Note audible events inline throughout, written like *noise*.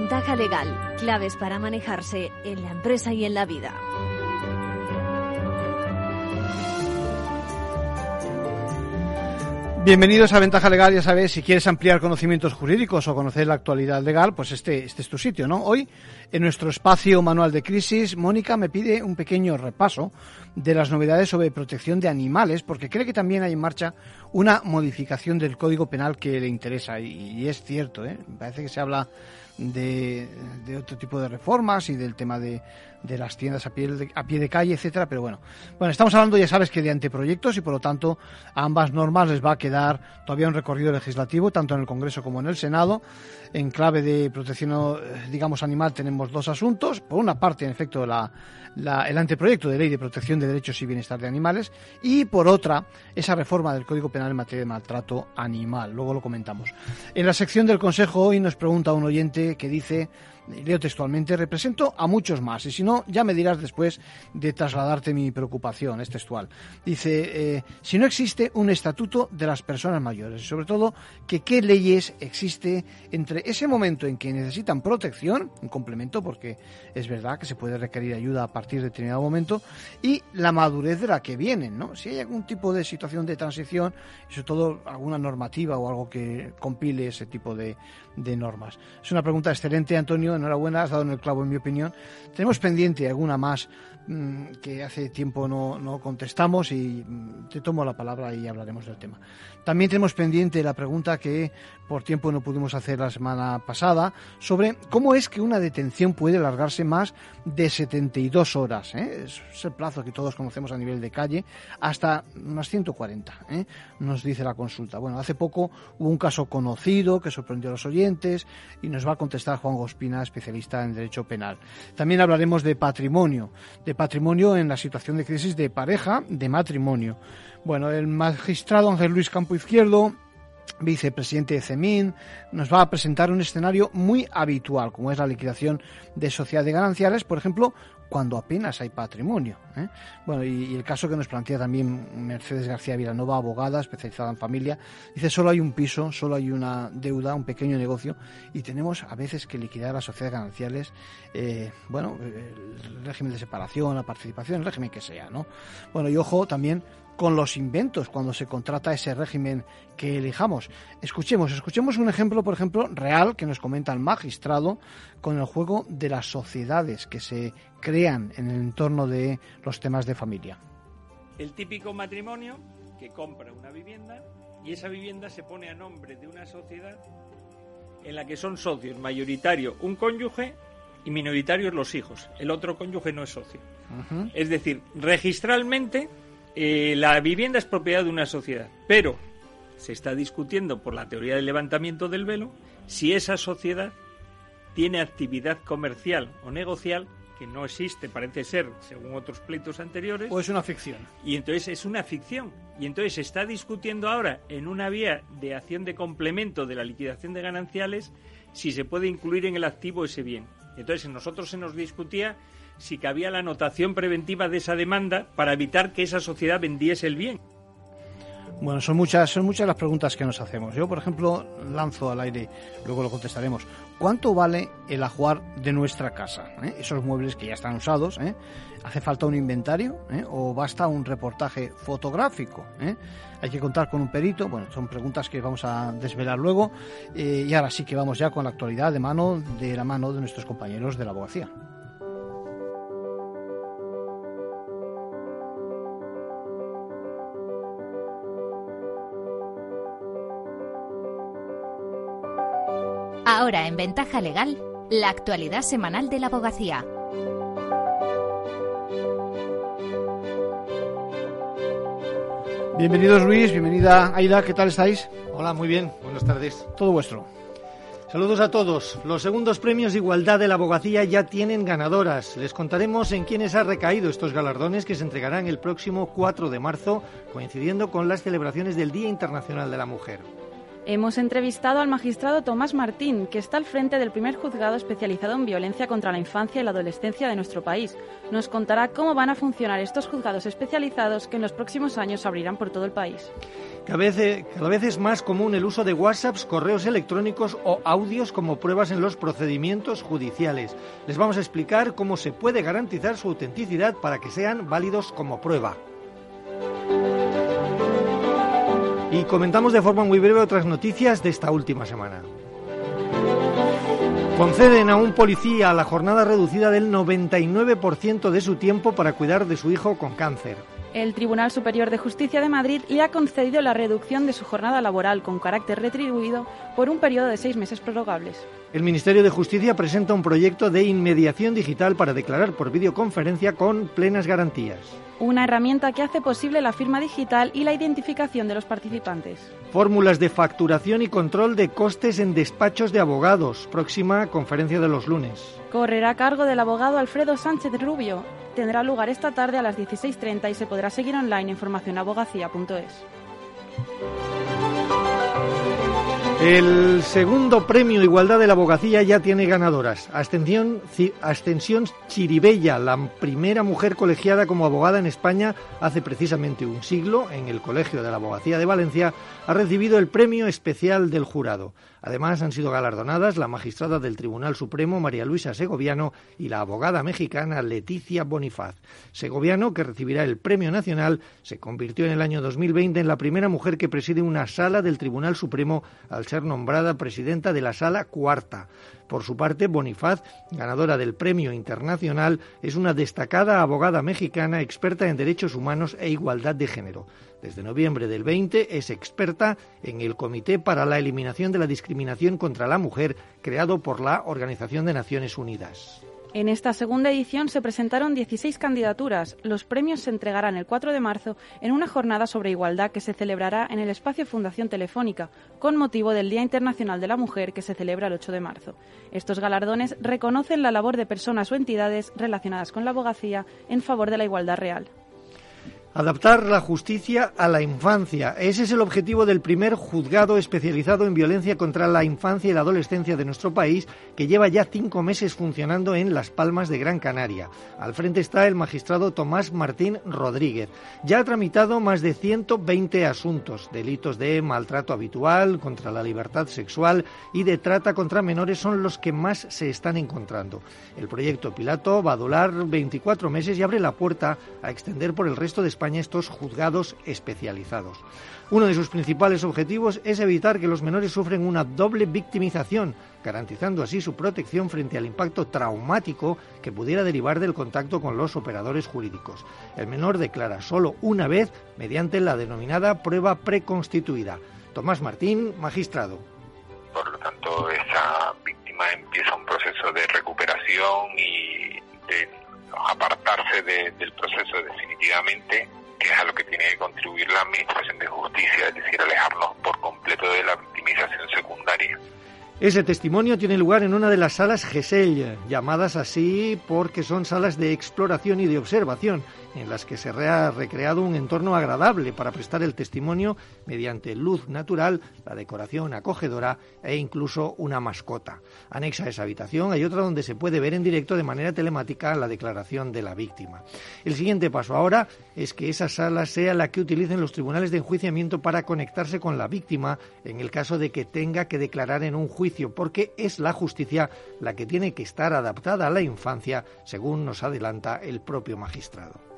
Ventaja legal, claves para manejarse en la empresa y en la vida. Bienvenidos a Ventaja Legal, ya sabes, si quieres ampliar conocimientos jurídicos o conocer la actualidad legal, pues este, este es tu sitio, ¿no? Hoy, en nuestro espacio manual de crisis, Mónica me pide un pequeño repaso de las novedades sobre protección de animales, porque cree que también hay en marcha una modificación del Código Penal que le interesa, y, y es cierto, ¿eh? Parece que se habla de, de, otro tipo de reformas y del tema de, de las tiendas a pie, de, a pie de calle, etcétera, pero bueno. Bueno, estamos hablando, ya sabes, que de anteproyectos y por lo tanto a ambas normas les va a quedar todavía un recorrido legislativo, tanto en el Congreso como en el Senado. En clave de protección, digamos, animal tenemos dos asuntos. Por una parte, en efecto, la, la, el anteproyecto de ley de protección de derechos y bienestar de animales y por otra, esa reforma del Código Penal en materia de maltrato animal. Luego lo comentamos. En la sección del Consejo hoy nos pregunta un oyente que dice leo textualmente, represento a muchos más, y si no, ya me dirás después de trasladarte mi preocupación, es textual. Dice, eh, si no existe un estatuto de las personas mayores, y sobre todo, que qué leyes existe entre ese momento en que necesitan protección, un complemento, porque es verdad que se puede requerir ayuda a partir de determinado momento, y la madurez de la que vienen, ¿no? Si hay algún tipo de situación de transición, y sobre todo alguna normativa o algo que compile ese tipo de, de normas. Es una pregunta excelente, Antonio. Enhorabuena, has dado en el clavo, en mi opinión. Tenemos pendiente alguna más mmm, que hace tiempo no, no contestamos y mmm, te tomo la palabra y hablaremos del tema. También tenemos pendiente la pregunta que por tiempo no pudimos hacer la semana pasada sobre cómo es que una detención puede alargarse más de 72 horas. ¿eh? Es el plazo que todos conocemos a nivel de calle, hasta unas 140, ¿eh? nos dice la consulta. Bueno, hace poco hubo un caso conocido que sorprendió a los oyentes y nos va a contestar Juan Gospina, especialista en derecho penal. También hablaremos de patrimonio, de patrimonio en la situación de crisis de pareja, de matrimonio. Bueno, el magistrado Ángel Luis Campo Izquierdo vicepresidente de CEMIN, nos va a presentar un escenario muy habitual, como es la liquidación de sociedades gananciales, por ejemplo, cuando apenas hay patrimonio. ¿eh? Bueno, y, el caso que nos plantea también Mercedes García Vilanova, abogada especializada en familia, dice solo hay un piso, solo hay una deuda, un pequeño negocio, y tenemos a veces que liquidar las sociedades gananciales, eh, bueno, el régimen de separación, la participación, el régimen que sea, ¿no? Bueno, y ojo también con los inventos cuando se contrata ese régimen que elijamos. Escuchemos, escuchemos un ejemplo, por ejemplo, real que nos comenta el magistrado con el juego de las sociedades que se crean en el entorno de los temas de familia. El típico matrimonio que compra una vivienda y esa vivienda se pone a nombre de una sociedad en la que son socios mayoritario un cónyuge y minoritarios los hijos. El otro cónyuge no es socio. Uh -huh. Es decir, registralmente eh, la vivienda es propiedad de una sociedad, pero se está discutiendo por la teoría del levantamiento del velo si esa sociedad tiene actividad comercial o negocial que no existe, parece ser, según otros pleitos anteriores. O es una ficción. Y entonces es una ficción. Y entonces se está discutiendo ahora en una vía de acción de complemento de la liquidación de gananciales si se puede incluir en el activo ese bien. Entonces nosotros se nos discutía si cabía la anotación preventiva de esa demanda para evitar que esa sociedad vendiese el bien. Bueno, son muchas, son muchas las preguntas que nos hacemos. Yo, por ejemplo, lanzo al aire, luego lo contestaremos. ¿Cuánto vale el ajuar de nuestra casa? ¿Eh? Esos muebles que ya están usados, ¿eh? ¿hace falta un inventario ¿Eh? o basta un reportaje fotográfico? ¿Eh? ¿Hay que contar con un perito? Bueno, son preguntas que vamos a desvelar luego. Y ahora sí que vamos ya con la actualidad de mano, de la mano de nuestros compañeros de la abogacía. Ahora en Ventaja Legal, la actualidad semanal de la abogacía. Bienvenidos Luis, bienvenida Aida, ¿qué tal estáis? Hola, muy bien, buenas tardes. Todo vuestro. Saludos a todos. Los segundos premios de igualdad de la abogacía ya tienen ganadoras. Les contaremos en quiénes ha recaído estos galardones que se entregarán el próximo 4 de marzo, coincidiendo con las celebraciones del Día Internacional de la Mujer. Hemos entrevistado al magistrado Tomás Martín, que está al frente del primer juzgado especializado en violencia contra la infancia y la adolescencia de nuestro país. Nos contará cómo van a funcionar estos juzgados especializados que en los próximos años abrirán por todo el país. Cada vez, cada vez, es más común el uso de WhatsApps, correos electrónicos o audios como pruebas en los procedimientos judiciales. Les vamos a explicar cómo se puede garantizar su autenticidad para que sean válidos como prueba. Comentamos de forma muy breve otras noticias de esta última semana. Conceden a un policía la jornada reducida del 99% de su tiempo para cuidar de su hijo con cáncer. El Tribunal Superior de Justicia de Madrid le ha concedido la reducción de su jornada laboral con carácter retribuido por un periodo de seis meses prorrogables. El Ministerio de Justicia presenta un proyecto de inmediación digital para declarar por videoconferencia con plenas garantías. Una herramienta que hace posible la firma digital y la identificación de los participantes. Fórmulas de facturación y control de costes en despachos de abogados. Próxima conferencia de los lunes. Correrá a cargo del abogado Alfredo Sánchez Rubio. Tendrá lugar esta tarde a las 16.30 y se podrá seguir online en formacionabogacía.es. El segundo premio Igualdad de la Abogacía ya tiene ganadoras. Ascensión, Ascensión Chiribella, la primera mujer colegiada como abogada en España hace precisamente un siglo, en el Colegio de la Abogacía de Valencia, ha recibido el premio especial del jurado. Además, han sido galardonadas la magistrada del Tribunal Supremo María Luisa Segoviano y la abogada mexicana Leticia Bonifaz. Segoviano, que recibirá el Premio Nacional, se convirtió en el año 2020 en la primera mujer que preside una sala del Tribunal Supremo al ser nombrada presidenta de la Sala Cuarta. Por su parte, Bonifaz, ganadora del Premio Internacional, es una destacada abogada mexicana experta en derechos humanos e igualdad de género. Desde noviembre del 20 es experta en el Comité para la Eliminación de la Discriminación contra la Mujer, creado por la Organización de Naciones Unidas. En esta segunda edición se presentaron 16 candidaturas. Los premios se entregarán el 4 de marzo en una jornada sobre igualdad que se celebrará en el espacio Fundación Telefónica, con motivo del Día Internacional de la Mujer que se celebra el 8 de marzo. Estos galardones reconocen la labor de personas o entidades relacionadas con la abogacía en favor de la igualdad real. Adaptar la justicia a la infancia. Ese es el objetivo del primer juzgado especializado en violencia contra la infancia y la adolescencia de nuestro país, que lleva ya cinco meses funcionando en Las Palmas de Gran Canaria. Al frente está el magistrado Tomás Martín Rodríguez. Ya ha tramitado más de 120 asuntos. Delitos de maltrato habitual, contra la libertad sexual y de trata contra menores son los que más se están encontrando. El proyecto Pilato va a durar 24 meses y abre la puerta a extender por el resto de España estos juzgados especializados. Uno de sus principales objetivos es evitar que los menores sufren una doble victimización, garantizando así su protección frente al impacto traumático que pudiera derivar del contacto con los operadores jurídicos. El menor declara solo una vez mediante la denominada prueba preconstituida. Tomás Martín, magistrado. Por lo tanto, esa víctima empieza un proceso de recuperación y de apartarse del proceso definitivamente, que es a lo que tiene que contribuir la Administración de Justicia, es decir, alejarnos por completo de la victimización secundaria. Ese testimonio tiene lugar en una de las salas GESEL, llamadas así porque son salas de exploración y de observación, en las que se ha recreado un entorno agradable para prestar el testimonio mediante luz natural, la decoración acogedora e incluso una mascota. Anexa a esa habitación hay otra donde se puede ver en directo de manera telemática la declaración de la víctima. El siguiente paso ahora es que esa sala sea la que utilicen los tribunales de enjuiciamiento para conectarse con la víctima en el caso de que tenga que declarar en un juicio, porque es la justicia la que tiene que estar adaptada a la infancia, según nos adelanta el propio magistrado.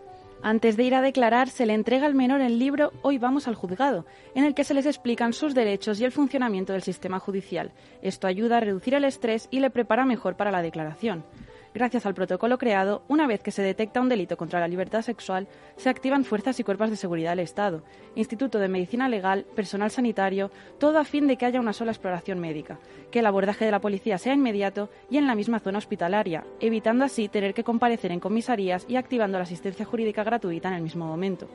Antes de ir a declarar, se le entrega al menor el libro Hoy vamos al juzgado, en el que se les explican sus derechos y el funcionamiento del sistema judicial. Esto ayuda a reducir el estrés y le prepara mejor para la declaración. Gracias al protocolo creado, una vez que se detecta un delito contra la libertad sexual, se activan fuerzas y cuerpos de seguridad del Estado, Instituto de Medicina Legal, personal sanitario, todo a fin de que haya una sola exploración médica, que el abordaje de la policía sea inmediato y en la misma zona hospitalaria, evitando así tener que comparecer en comisarías y activando la asistencia jurídica gratuita en el mismo momento.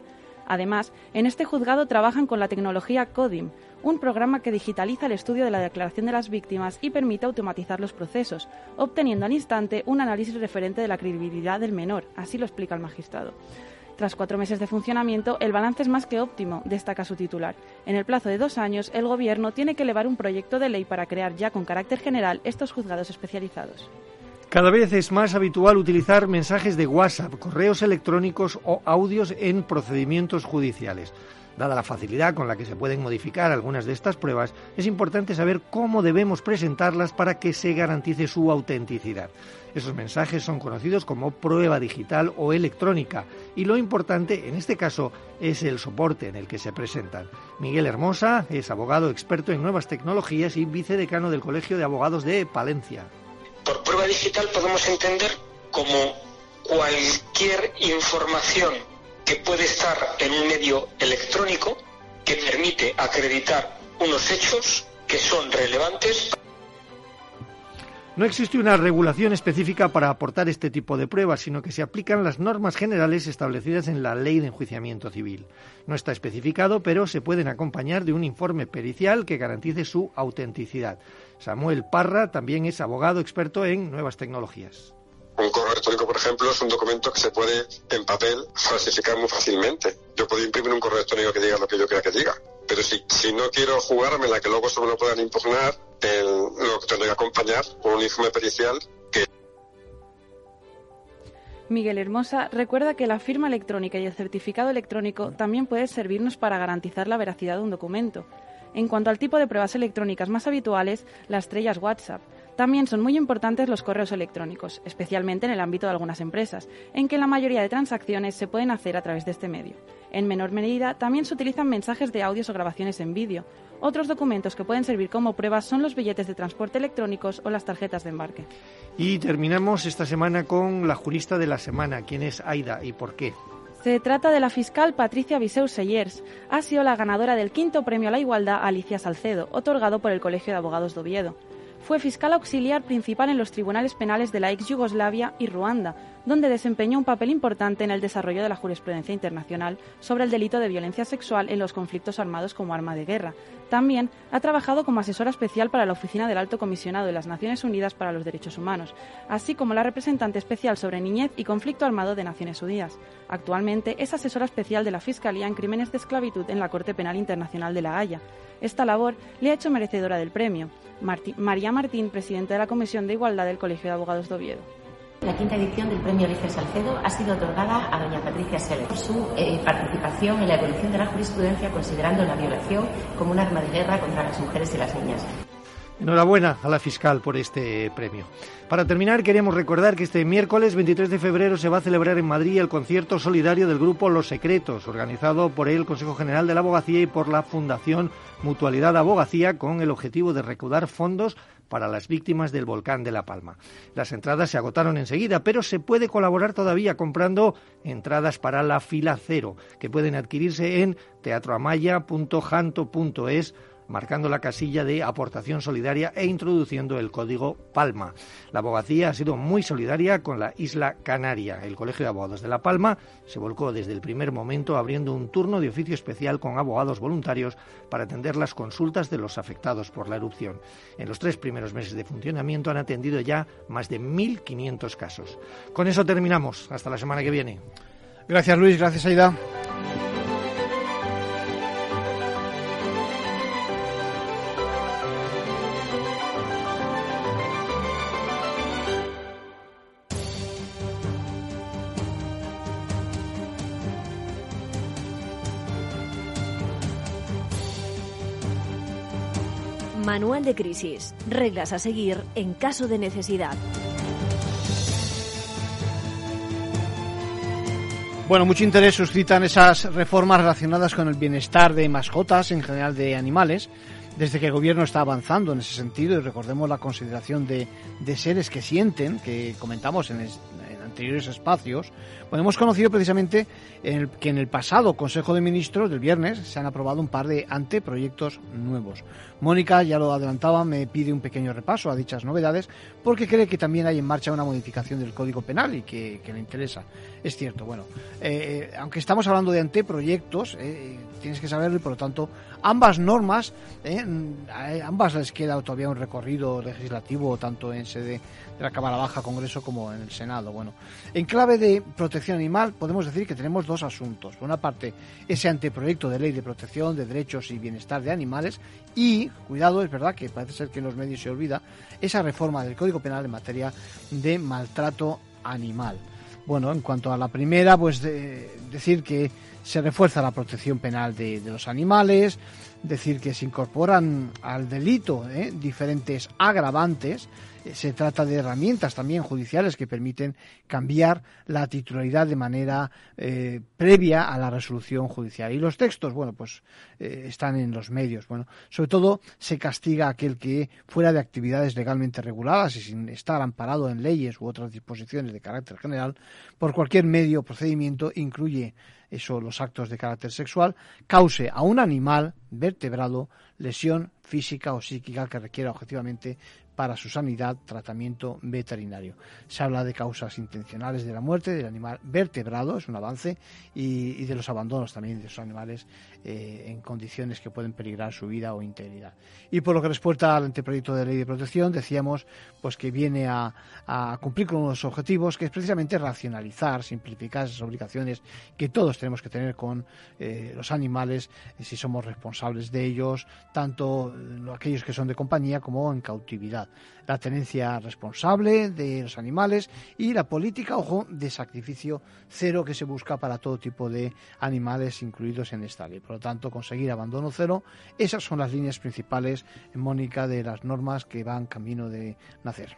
Además, en este juzgado trabajan con la tecnología CODIM, un programa que digitaliza el estudio de la declaración de las víctimas y permite automatizar los procesos, obteniendo al instante un análisis referente de la credibilidad del menor, así lo explica el magistrado. Tras cuatro meses de funcionamiento, el balance es más que óptimo, destaca su titular. En el plazo de dos años, el Gobierno tiene que elevar un proyecto de ley para crear ya con carácter general estos juzgados especializados. Cada vez es más habitual utilizar mensajes de WhatsApp, correos electrónicos o audios en procedimientos judiciales. Dada la facilidad con la que se pueden modificar algunas de estas pruebas, es importante saber cómo debemos presentarlas para que se garantice su autenticidad. Esos mensajes son conocidos como prueba digital o electrónica y lo importante en este caso es el soporte en el que se presentan. Miguel Hermosa es abogado experto en nuevas tecnologías y vicedecano del Colegio de Abogados de Palencia. Por prueba digital podemos entender como cualquier información que puede estar en un medio electrónico que permite acreditar unos hechos que son relevantes. No existe una regulación específica para aportar este tipo de pruebas, sino que se aplican las normas generales establecidas en la Ley de Enjuiciamiento Civil. No está especificado, pero se pueden acompañar de un informe pericial que garantice su autenticidad. Samuel Parra también es abogado experto en nuevas tecnologías. Un correo electrónico, por ejemplo, es un documento que se puede en papel falsificar muy fácilmente. Yo puedo imprimir un correo electrónico que diga lo que yo quiera que diga. Pero si, no quiero jugarme la que luego solo lo puedan impugnar, lo que tendría que acompañar con un informe pericial que Miguel Hermosa recuerda que la firma electrónica y el certificado electrónico también puede servirnos para garantizar la veracidad de un documento. En cuanto al tipo de pruebas electrónicas más habituales, las estrellas WhatsApp, también son muy importantes los correos electrónicos, especialmente en el ámbito de algunas empresas, en que la mayoría de transacciones se pueden hacer a través de este medio. En menor medida, también se utilizan mensajes de audios o grabaciones en vídeo. Otros documentos que pueden servir como pruebas son los billetes de transporte electrónicos o las tarjetas de embarque. Y terminamos esta semana con la jurista de la semana. ¿Quién es Aida y por qué? Se trata de la fiscal Patricia Viseu Sellers. Ha sido la ganadora del quinto premio a la igualdad Alicia Salcedo, otorgado por el Colegio de Abogados de Oviedo. Fue fiscal auxiliar principal en los tribunales penales de la ex Yugoslavia y Ruanda, donde desempeñó un papel importante en el desarrollo de la jurisprudencia internacional sobre el delito de violencia sexual en los conflictos armados como arma de guerra. También ha trabajado como asesora especial para la Oficina del Alto Comisionado de las Naciones Unidas para los Derechos Humanos, así como la representante especial sobre niñez y conflicto armado de Naciones Unidas. Actualmente es asesora especial de la Fiscalía en Crímenes de Esclavitud en la Corte Penal Internacional de La Haya. Esta labor le ha hecho merecedora del premio. María Martín, presidenta de la Comisión de Igualdad del Colegio de Abogados de Oviedo. La quinta edición del Premio Alicia Salcedo ha sido otorgada a doña Patricia Seller por su eh, participación en la evolución de la jurisprudencia considerando la violación como un arma de guerra contra las mujeres y las niñas. Enhorabuena a la fiscal por este premio. Para terminar, queremos recordar que este miércoles 23 de febrero se va a celebrar en Madrid el concierto solidario del grupo Los Secretos, organizado por el Consejo General de la Abogacía y por la Fundación Mutualidad Abogacía, con el objetivo de recaudar fondos para las víctimas del volcán de La Palma. Las entradas se agotaron enseguida, pero se puede colaborar todavía comprando entradas para la fila cero, que pueden adquirirse en teatroamaya.janto.es marcando la casilla de aportación solidaria e introduciendo el código Palma. La abogacía ha sido muy solidaria con la isla Canaria. El Colegio de Abogados de La Palma se volcó desde el primer momento abriendo un turno de oficio especial con abogados voluntarios para atender las consultas de los afectados por la erupción. En los tres primeros meses de funcionamiento han atendido ya más de 1.500 casos. Con eso terminamos. Hasta la semana que viene. Gracias Luis, gracias Aida. Manual de crisis. Reglas a seguir en caso de necesidad. Bueno, mucho interés suscitan esas reformas relacionadas con el bienestar de mascotas, en general de animales, desde que el gobierno está avanzando en ese sentido y recordemos la consideración de, de seres que sienten, que comentamos en, en anteriores espacios, bueno, hemos conocido precisamente en que en el pasado Consejo de Ministros del viernes se han aprobado un par de anteproyectos nuevos. Mónica, ya lo adelantaba, me pide un pequeño repaso a dichas novedades porque cree que también hay en marcha una modificación del Código Penal y que, le interesa. Es cierto, bueno, eh, aunque estamos hablando de anteproyectos, eh, tienes que saberlo y por lo tanto ambas normas, eh, ambas les queda todavía un recorrido legislativo tanto en sede de la Cámara Baja, Congreso como en el Senado. Bueno, En clave de protección animal podemos decir que tenemos dos asuntos. Por una parte, ese anteproyecto de ley de protección de derechos y bienestar de animales y, cuidado, es verdad que parece ser que en los medios se olvida, esa reforma del Código Penal en materia de maltrato animal. Bueno, en cuanto a la primera, pues decir que se refuerza la protección penal de, los animales, decir que se incorporan al delito ¿eh? diferentes agravantes se trata de herramientas también judiciales que permiten cambiar la titularidad de manera eh, previa a la resolución judicial. Y los textos, bueno, pues eh, están en los medios. Bueno, sobre todo se castiga a aquel que fuera de actividades legalmente reguladas y sin estar amparado en leyes u otras disposiciones de carácter general por cualquier medio o procedimiento incluye eso los actos de carácter sexual, cause a un animal vertebrado lesión física o psíquica que requiera objetivamente para su sanidad tratamiento veterinario. Se habla de causas intencionales de la muerte del animal vertebrado, es un avance, y, de los abandonos también de esos animales eh, en condiciones que pueden peligrar su vida o integridad. Y por lo que respecta al anteproyecto de ley de protección, decíamos pues que viene a, cumplir con unos objetivos que es precisamente racionalizar, simplificar esas obligaciones que todos tenemos que tener con eh, los animales, eh, si somos responsables de ellos, tanto aquellos que son de compañía como en cautividad la tenencia responsable de los animales y la política, ojo, de sacrificio cero que se busca para todo tipo de animales incluidos en esta ley. Lo tanto, conseguir abandono cero, esas son las líneas principales, Mónica, de las normas que van camino de nacer.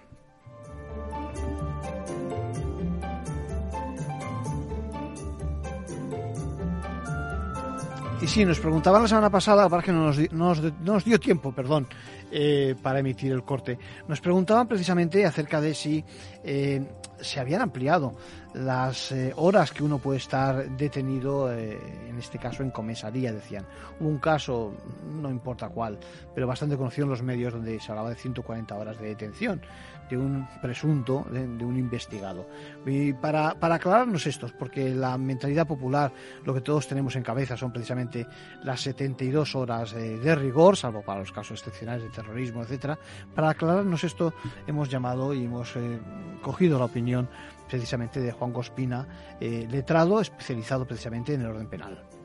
Y sí, nos preguntaban la semana pasada, para que no nos, no nos dio tiempo, perdón, eh, para emitir el corte. Nos preguntaban precisamente acerca de si eh, se habían ampliado las eh, horas que uno puede estar detenido, en este caso en comisaría, decían. Hubo un caso, no importa cuál, pero bastante conocido en los medios donde se hablaba de 140 horas de detención de un presunto, de, un investigado. Y para, para, aclararnos estos, porque la mentalidad popular, lo que todos tenemos en cabeza son precisamente las 72 horas de rigor, salvo para los casos excepcionales de terrorismo, etcétera. Para aclararnos esto, hemos llamado y hemos eh, cogido la opinión precisamente de Juan Gospina, eh, letrado especializado precisamente en el orden penal.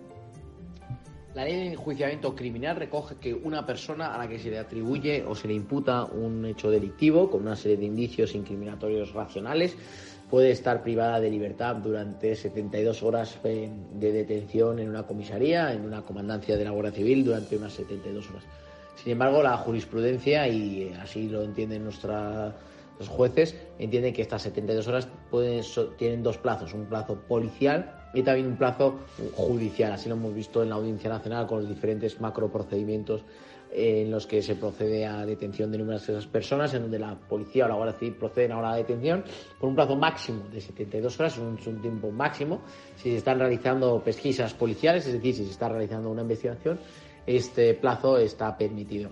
La ley de enjuiciamiento criminal recoge que una persona a la que se le atribuye o se le imputa un hecho delictivo con una serie de indicios incriminatorios racionales puede estar privada de libertad durante 72 horas de detención en una comisaría, en una comandancia de la Guardia Civil durante unas 72 horas. Sin embargo, la jurisprudencia, y así lo entienden nuestra, los jueces, entienden que estas 72 horas pueden, tienen dos plazos, un plazo policial y también un plazo judicial. Así lo hemos visto en la Audiencia Nacional con los diferentes macroprocedimientos en los que se procede a detención de numerosas personas, en donde la policía o la Guardia Civil proceden a la detención con un plazo máximo de 72 horas, es un, tiempo máximo. Si se están realizando pesquisas policiales, es decir, si se está realizando una investigación, este plazo está permitido.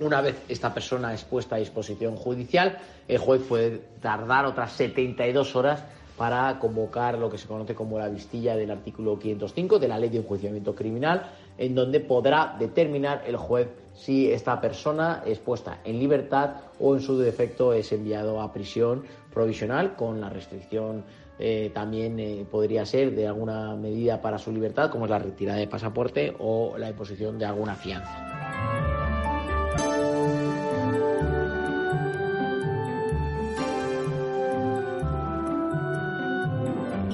Una vez esta persona es puesta a disposición judicial, el juez puede tardar otras 72 horas para convocar lo que se conoce como la vistilla del artículo 505 de la Ley de Enjuiciamiento Criminal, en donde podrá determinar el juez si esta persona es puesta en libertad o en su defecto es enviado a prisión provisional con la restricción eh, también eh, podría ser de alguna medida para su libertad, como es la retirada de pasaporte o la imposición de alguna fianza.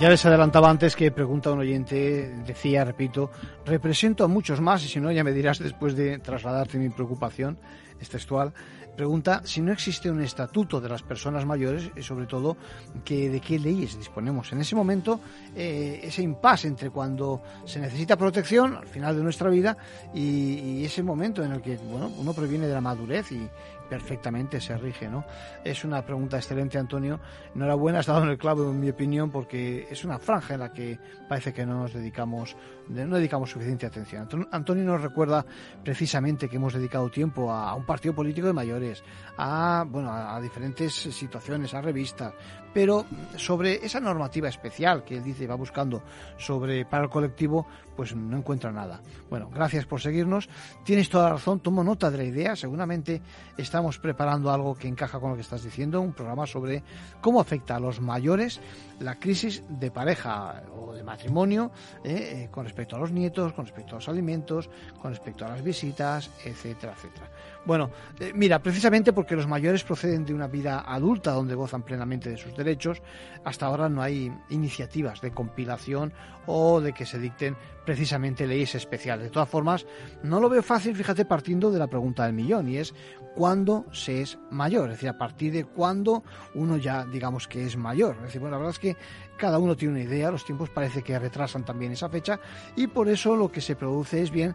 Ya les adelantaba antes que pregunta un oyente, decía, repito, represento a muchos más y si no ya me dirás después de trasladarte mi preocupación, es textual, pregunta si no existe un estatuto de las personas mayores y sobre todo que de qué leyes disponemos. En ese momento, eh, ese impasse entre cuando se necesita protección al final de nuestra vida y, ese momento en el que bueno, uno proviene de la madurez y perfectamente se rige, ¿no? Es una pregunta excelente, Antonio. Enhorabuena, has dado en el clavo, en mi opinión, porque es una franja en la que parece que no nos dedicamos, no dedicamos suficiente atención. Antonio nos recuerda precisamente que hemos dedicado tiempo a un partido político de mayores, a, bueno, a diferentes situaciones, a revistas, pero sobre esa normativa especial que él dice va buscando sobre para el colectivo, pues no encuentra nada. Bueno, gracias por seguirnos. Tienes toda la razón, tomo nota de la idea. Seguramente estamos preparando algo que encaja con lo que estás diciendo, un programa sobre cómo afecta a los mayores la crisis de pareja o de matrimonio eh, eh, con respecto a los nietos, con respecto a los alimentos, con respecto a las visitas, etcétera, etcétera. Bueno, eh, mira, precisamente porque los mayores proceden de una vida adulta donde gozan plenamente de sus derechos, hasta ahora no hay iniciativas de compilación o de que se dicten precisamente leyes especiales. De todas formas, no lo veo fácil, fíjate, partiendo de la pregunta del millón, y es cuándo se es mayor, es decir, a partir de cuándo uno ya digamos que es mayor. Es decir, bueno, la verdad es que cada uno tiene una idea, los tiempos parece que retrasan también esa fecha y por eso lo que se produce es bien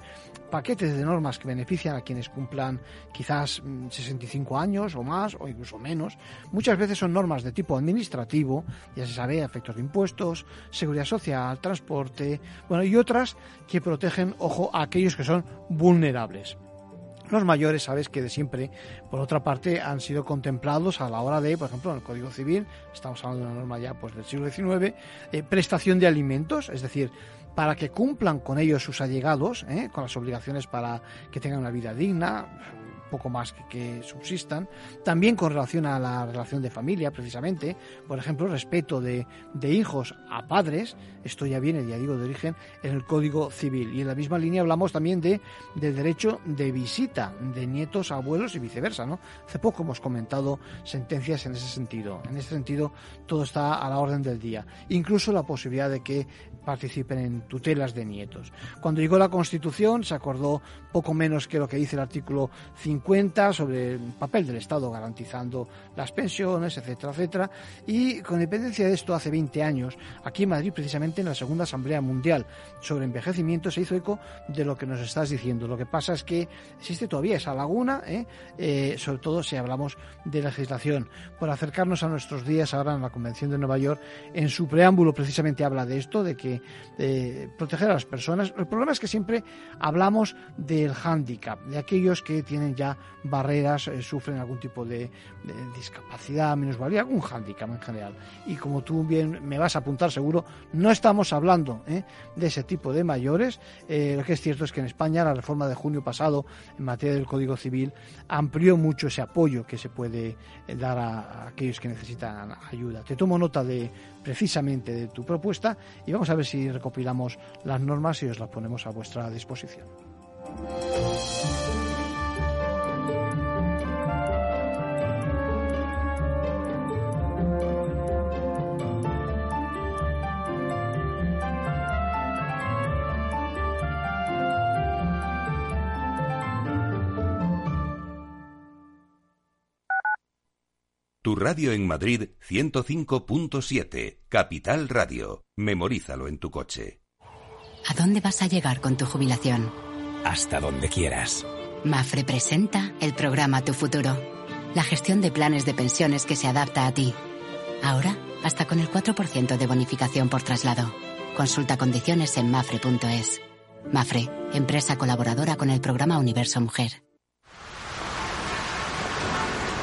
paquetes de normas que benefician a quienes cumplan quizás 65 mm, años o más o incluso menos. Muchas veces son normas de tipo administrativo, ya se sabe, efectos de impuestos, seguridad social, transporte, bueno, y otras que protegen, ojo, a aquellos que son vulnerables. Los mayores, sabes que de siempre, por otra parte, han sido contemplados a la hora de, por ejemplo, en el Código Civil, estamos hablando de una norma ya pues, del siglo XIX, eh, prestación de alimentos, es decir, para que cumplan con ellos sus allegados, eh, con las obligaciones para que tengan una vida digna, poco más que, subsistan. También con relación a la relación de familia, precisamente. Por ejemplo, respeto de, hijos a padres. Esto ya viene, ya digo, de origen en el Código Civil. Y en la misma línea hablamos también de, del derecho de visita de nietos a abuelos y viceversa. ¿no? Hace poco hemos comentado sentencias en ese sentido. En ese sentido, todo está a la orden del día. Incluso la posibilidad de que participen en tutelas de nietos. Cuando llegó la Constitución se acordó poco menos que lo que dice el artículo 50 sobre el papel del Estado garantizando las pensiones, etcétera, etcétera. Y con independencia de esto, hace 20 años, aquí en Madrid, precisamente en la Segunda Asamblea Mundial sobre Envejecimiento, se hizo eco de lo que nos estás diciendo. Lo que pasa es que existe todavía esa laguna, ¿eh? Eh, sobre todo si hablamos de legislación. Por acercarnos a nuestros días ahora en la Convención de Nueva York, en su preámbulo precisamente habla de esto, de que eh, proteger a las personas. El problema es que siempre hablamos del hándicap, de aquellos que tienen ya barreras, eh, sufren algún tipo de, discapacidad, minusvalía, algún hándicap en general. Y como tú bien me vas a apuntar seguro, no estamos hablando eh, de ese tipo de mayores. lo que es cierto es que en España la reforma de junio pasado en materia del Código Civil amplió mucho ese apoyo que se puede dar a aquellos que necesitan ayuda. Te tomo nota de precisamente de tu propuesta y vamos a ver si recopilamos las normas y os las ponemos a vuestra disposición. Tu radio en Madrid 105.7, Capital Radio. Memorízalo en tu coche. ¿A dónde vas a llegar con tu jubilación? Hasta donde quieras. Mafre presenta el programa Tu Futuro. La gestión de planes de pensiones que se adapta a ti. Ahora, hasta con el 4% de bonificación por traslado. Consulta condiciones en mafre.es. Mafre, empresa colaboradora con el programa Universo Mujer.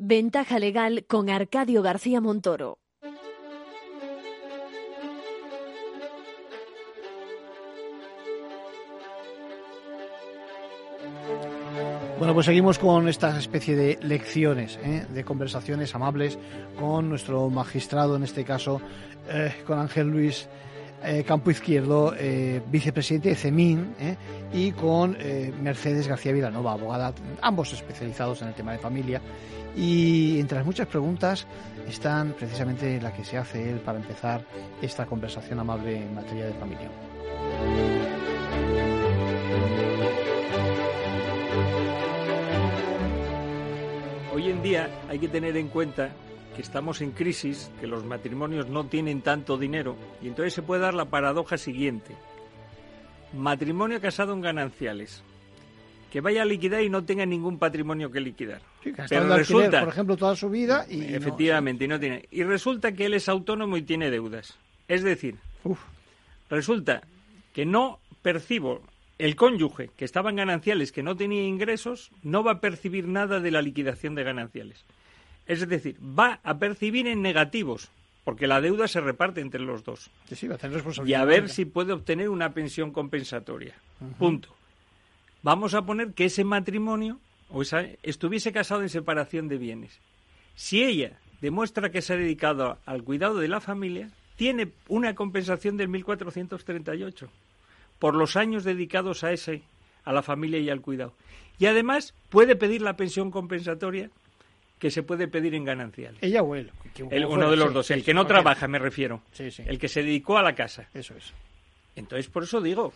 Ventaja legal con Arcadio García Montoro. Bueno, pues seguimos con esta especie de lecciones, ¿eh? de conversaciones amables con nuestro magistrado, en este caso, eh, con Ángel Luis eh, Campo Izquierdo, eh, vicepresidente de CEMIN, ¿eh? y con Mercedes García Vilanova, abogada, ambos especializados en el tema de familia. Y entre las muchas preguntas están precisamente la que se hace él para empezar esta conversación amable en materia de familia. Hoy en día hay que tener en cuenta que estamos en crisis, que los matrimonios no tienen tanto dinero y entonces se puede dar la paradoja siguiente. Matrimonio casado en gananciales. Que vaya a liquidar y no tenga ningún patrimonio que liquidar. Sí, que en alquiler, por ejemplo, toda su vida y no- efectivamente, y no tiene. Y resulta que él es autónomo y tiene deudas. Es decir, resulta que no percibo el cónyuge que estaba en gananciales, que no tenía ingresos, no va a percibir nada de la liquidación de gananciales. Es decir, va a percibir en negativos, porque la deuda se reparte entre los dos. Sí, sí, va a tener Y responsabilidad. a ver si puede obtener una pensión compensatoria. Punto. Vamos a poner que ese matrimonio o esa, estuviese casado en separación de bienes. Si ella demuestra que se ha dedicado al cuidado de la familia, tiene una compensación del 1438 por los años dedicados a ese, a la familia y al cuidado. Y además puede pedir la pensión compensatoria que se puede pedir en ganancial. Ella o él. El- uno fuera, de los sí, dos, sí, el que no trabaja, me refiero. Sí, sí. El que se dedicó a la casa. Eso es. Entonces, por eso digo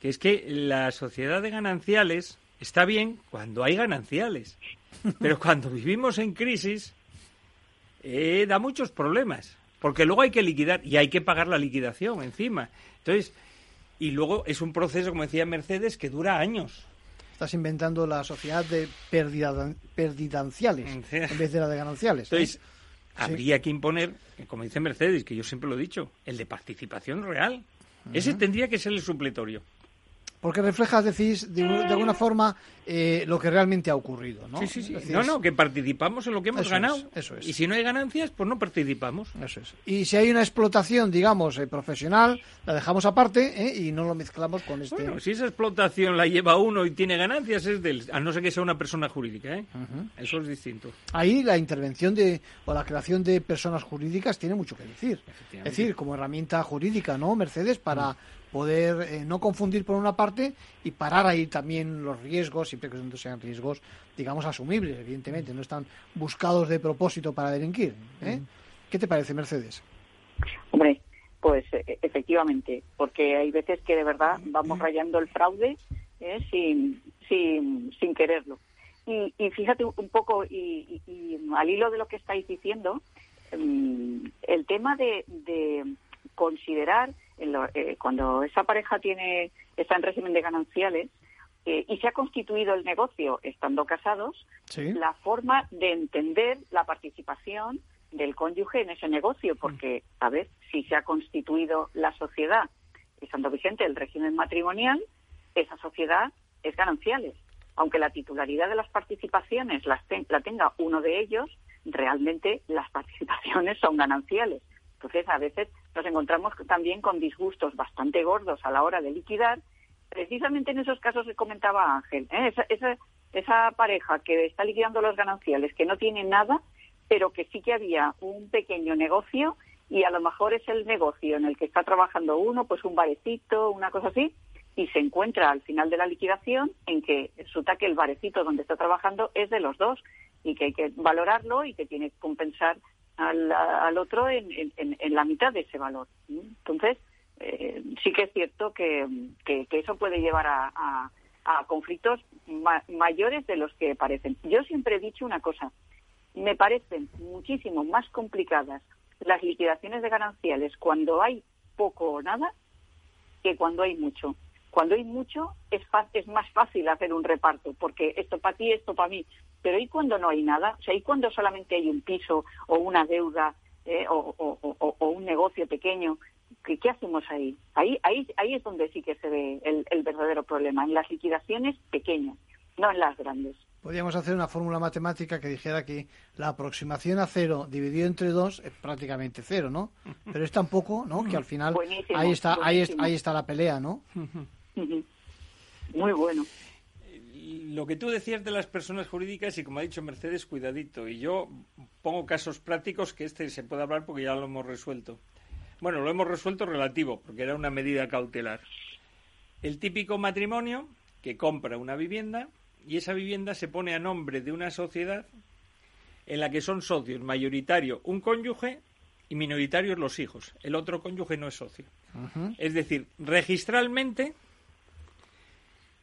que es que la sociedad de gananciales está bien cuando hay gananciales, pero cuando vivimos en crisis eh, da muchos problemas, porque luego hay que liquidar y hay que pagar la liquidación encima. Entonces, y luego es un proceso, como decía Mercedes, que dura años. Estás inventando la sociedad de perdida- perdidanciales en vez de la de gananciales. ¿eh? Entonces, habría que imponer, como dice Mercedes, que yo siempre lo he dicho, el de participación real. Ese tendría que ser el supletorio. Porque refleja, decís, de, de alguna forma eh, lo que realmente ha ocurrido, ¿no? Sí, sí, sí. No, no, que participamos en lo que hemos Eso ganado. es, eso es. Y si no hay ganancias, pues no participamos. Eso es. Y si hay una explotación, digamos, eh, profesional, la dejamos aparte ¿eh? y no lo mezclamos con este... Bueno, si esa explotación la lleva uno y tiene ganancias, es del. A no ser que sea una persona jurídica, ¿eh? Eso es distinto. Ahí la intervención de o la creación de personas jurídicas tiene mucho que decir. Es decir, como herramienta jurídica, ¿no, Mercedes? Para poder eh, no confundir por una parte y parar ahí también los riesgos, siempre que no sean riesgos, digamos, asumibles, evidentemente, no están buscados de propósito para delinquir. ¿eh? ¿Qué te parece, Mercedes? Hombre, pues eh, efectivamente, porque hay veces que de verdad vamos rayando el fraude eh, sin, sin, sin quererlo. Y, y fíjate un poco, y, y- y al hilo de lo que estáis diciendo, mm, el tema de, de considerar lo- eh, cuando esa pareja tiene está en régimen de gananciales eh, y se ha constituido el negocio estando casados, la forma de entender la participación del cónyuge en ese negocio, porque, a ver, si se ha constituido la sociedad estando vigente el régimen matrimonial, esa sociedad es gananciales. Aunque la titularidad de las participaciones las ten- la tenga uno de ellos, realmente las *laughs* participaciones son gananciales. Entonces, a veces nos encontramos también con disgustos bastante gordos a la hora de liquidar, precisamente en esos casos que comentaba Ángel. ¿eh? Esa, esa, esa pareja que está liquidando los gananciales, que no tiene nada, pero que sí que había un pequeño negocio y a lo mejor es el negocio en el que está trabajando uno, pues un barecito, una cosa así, y se encuentra al final de la liquidación en que resulta que el barecito donde está trabajando es de los dos y que hay que valorarlo y que tiene que compensar al, otro en, en, la mitad de ese valor. Entonces, eh, sí que es cierto que, que, eso puede llevar a, conflictos mayores de los que parecen. Yo siempre he dicho una cosa, me parecen muchísimo más complicadas las liquidaciones de gananciales cuando hay poco o nada que cuando hay mucho. Cuando hay mucho es, es más fácil hacer un reparto, porque esto para ti, esto para mí. Pero ¿y cuando no hay nada? O sea, ¿y cuando solamente hay un piso o una deuda eh, o, un negocio pequeño? ¿Qué, ¿Qué, hacemos ahí? ahí? Ahí ahí es donde sí que se ve el, el verdadero problema, en las liquidaciones pequeñas, no en las grandes. Podríamos hacer una fórmula matemática que dijera que la aproximación a cero dividido entre dos es prácticamente cero, ¿no? *laughs* Pero es tan poco, ¿no? Que al final ahí está, ahí, ahí está la pelea, ¿no? *laughs* Muy bueno. Lo que tú decías de las personas jurídicas y como ha dicho Mercedes, cuidadito. Y yo pongo casos prácticos que este se puede hablar porque ya lo hemos resuelto. Bueno, lo hemos resuelto relativo, porque era una medida cautelar. El típico matrimonio que compra una vivienda y esa vivienda se pone a nombre de una sociedad en la que son socios mayoritario un cónyuge y minoritarios los hijos. El otro cónyuge no es socio. Es decir, registralmente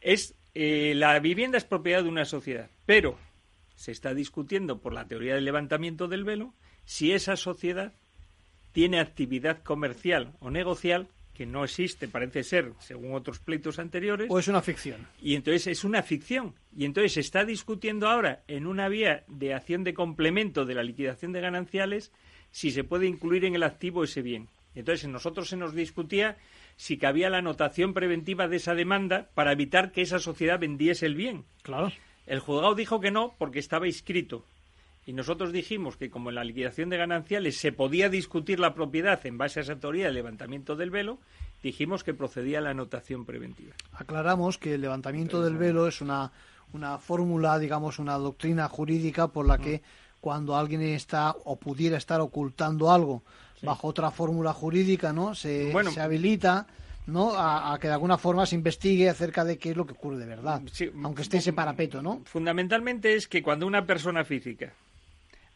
es eh, la vivienda es propiedad de una sociedad, pero se está discutiendo por la teoría del levantamiento del velo si esa sociedad tiene actividad comercial o negocial que no existe, parece ser, según otros pleitos anteriores. O es una ficción. Y entonces es una ficción. Y entonces se está discutiendo ahora en una vía de acción de complemento de la liquidación de gananciales si se puede incluir en el activo ese bien. Entonces, en nosotros se nos discutía si cabía la anotación preventiva de esa demanda para evitar que esa sociedad vendiese el bien. Claro. El juzgado dijo que no porque estaba inscrito. Y nosotros dijimos que como en la liquidación de gananciales se podía discutir la propiedad en base a esa teoría del levantamiento del velo, dijimos que procedía la anotación preventiva. Aclaramos que el levantamiento del velo es una, una fórmula, digamos, una doctrina jurídica por la que cuando alguien está o pudiera estar ocultando algo bajo otra fórmula jurídica, ¿no? Se, se habilita ¿no? A, que de alguna forma se investigue acerca de qué es lo que ocurre de verdad, aunque esté ese parapeto, ¿no? Fundamentalmente es que cuando una persona física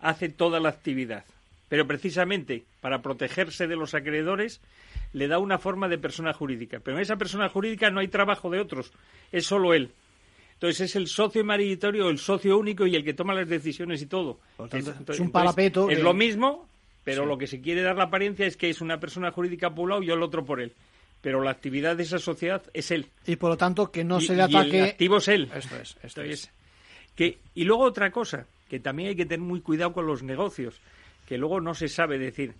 hace toda la actividad, pero precisamente para protegerse de los acreedores, le da una forma de persona jurídica. Pero en esa persona jurídica no hay trabajo de otros, es solo él. Entonces es el socio mayoritario, el socio único y el que toma las decisiones y todo. es, un parapeto. Es lo mismo, pero lo que se quiere dar la apariencia es que es una persona jurídica por un lado y el otro por él. Pero la actividad de esa sociedad es él. Y por lo tanto que no se le ataque. Y el activo es él. Esto es. Esto es. Que, y luego otra cosa, que también hay que tener muy cuidado con los negocios, que luego no se sabe decir.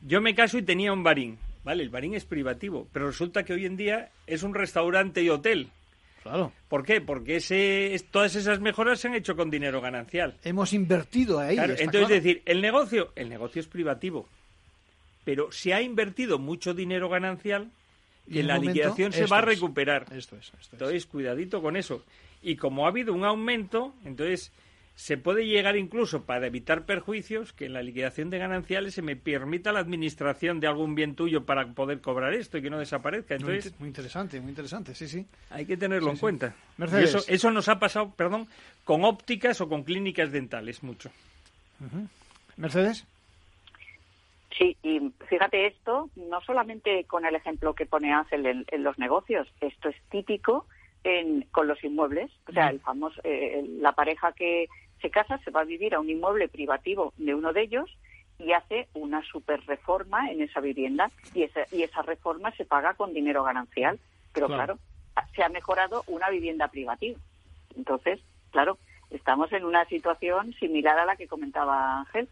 Yo me caso y tenía un barín, ¿vale? El barín es privativo, pero resulta que hoy en día es un restaurante y hotel. Claro. ¿Por qué? Porque ese, todas esas mejoras se han hecho con dinero ganancial. Hemos invertido ahí. entonces, es decir, el negocio, el negocio es privativo, pero se ha invertido mucho dinero ganancial y, en la liquidación se va a recuperar. Esto es, entonces, cuidadito con eso. Y como ha habido un aumento, entonces se puede llegar incluso para evitar perjuicios que en la liquidación de gananciales se me permita la administración de algún bien tuyo para poder cobrar esto y que no desaparezca. Entonces, muy, interesante, muy interesante, sí, sí. Hay que tenerlo en cuenta. eso, eso nos ha pasado, perdón, con ópticas o con clínicas dentales mucho. Mercedes. Sí, y fíjate esto, no solamente con el ejemplo que pone Ángel en, los negocios, esto es típico en, con los inmuebles. O sea, el famoso, eh, la pareja que se casa, se va a vivir a un inmueble privativo de uno de ellos y hace una super reforma en esa vivienda y esa, y esa reforma se paga con dinero ganancial. Pero claro. se ha mejorado una vivienda privativa. Entonces, claro, estamos en una situación similar a la que comentaba Ángel.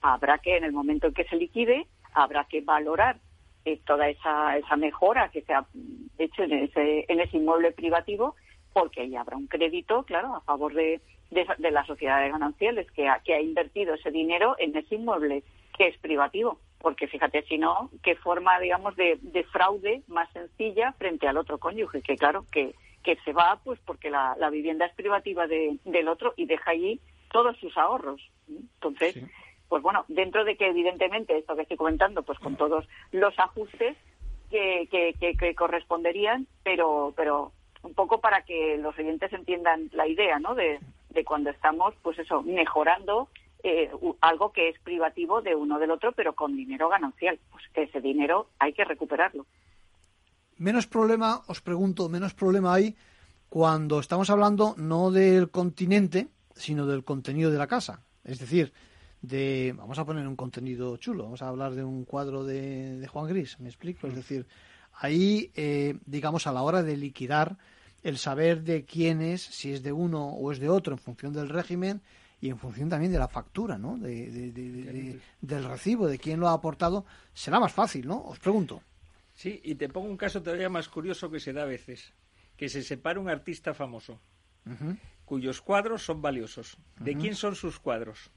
Habrá que, en el momento en que se liquide, habrá que valorar eh, toda esa, esa mejora que se ha hecho en ese, en ese inmueble privativo, porque ahí habrá un crédito, claro, a favor de, de, la sociedad de gananciales que ha, que ha invertido ese dinero en ese inmueble que es privativo. Porque fíjate, si no, qué forma, digamos, de, fraude más sencilla frente al otro cónyuge, que claro, que, que se va pues porque la, la vivienda es privativa de, del otro y deja allí todos sus ahorros. Entonces, pues bueno, dentro de que evidentemente esto que estoy comentando, pues con todos los ajustes que, que, que, corresponderían, pero, pero un poco para que los oyentes entiendan la idea, ¿no? De, de cuando estamos, pues eso, mejorando eh, algo que es privativo de uno del otro, pero con dinero ganancial. Pues ese dinero hay que recuperarlo. Menos problema, os pregunto, menos problema hay cuando estamos hablando no del continente, sino del contenido de la casa. Es decir, de, vamos a poner un contenido chulo, vamos a hablar de un cuadro de, Juan Gris, ¿me explico? Es mm. decir, ahí, eh, digamos, a la hora de liquidar el saber de quién es, si es de uno o es de otro, en función del régimen, y en función también de la factura, ¿no? De, del recibo, de quién lo ha aportado, será más fácil, ¿no? Os pregunto. Sí, y te pongo un caso todavía más curioso que se da a veces, que se separa un artista famoso, cuyos cuadros son valiosos. ¿De quién son sus cuadros?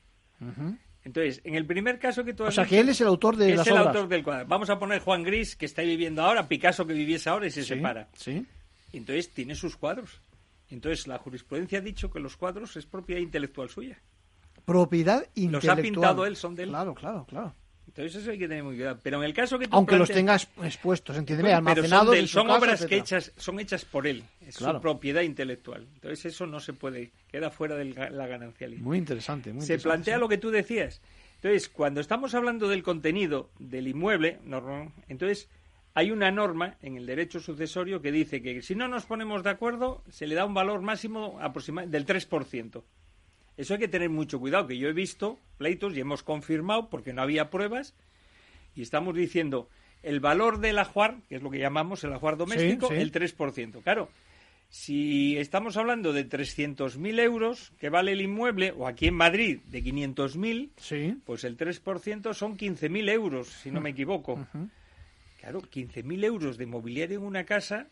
Entonces, en el primer caso que tú has O sea, que él es el autor de es el autor del cuadro. Vamos a poner Juan Gris, que está viviendo ahora, Picasso que viviese ahora y se separa. Sí. Entonces, tiene sus cuadros. Entonces, la jurisprudencia ha dicho que los cuadros es propiedad intelectual suya. Propiedad intelectual. Los ha pintado él, son de él. Claro, claro, claro. Entonces eso hay que tener muy cuidado. Pero en el caso que tú Aunque los tengas expuestos, entiéndeme, almacenados Pero son, obras que hechas, son hechas por él. Es su propiedad intelectual. Entonces eso no se puede, queda fuera de la ganancialidad. Muy interesante. Muy se plantea lo que tú decías. Entonces, cuando estamos hablando del contenido del inmueble, entonces hay una norma en el derecho sucesorio que dice que si no nos ponemos de acuerdo, se le da un valor máximo aproximadamente del 3%. Eso hay que tener mucho cuidado, que yo he visto pleitos y hemos confirmado, porque no había pruebas, y estamos diciendo el valor del ajuar, que es lo que llamamos el ajuar doméstico, el 3%. Claro, si estamos hablando de 300.000 euros que vale el inmueble, o aquí en Madrid de 500.000, sí. pues el 3% son 15.000 euros, si no me equivoco. Claro, 15.000 euros de mobiliario en una casa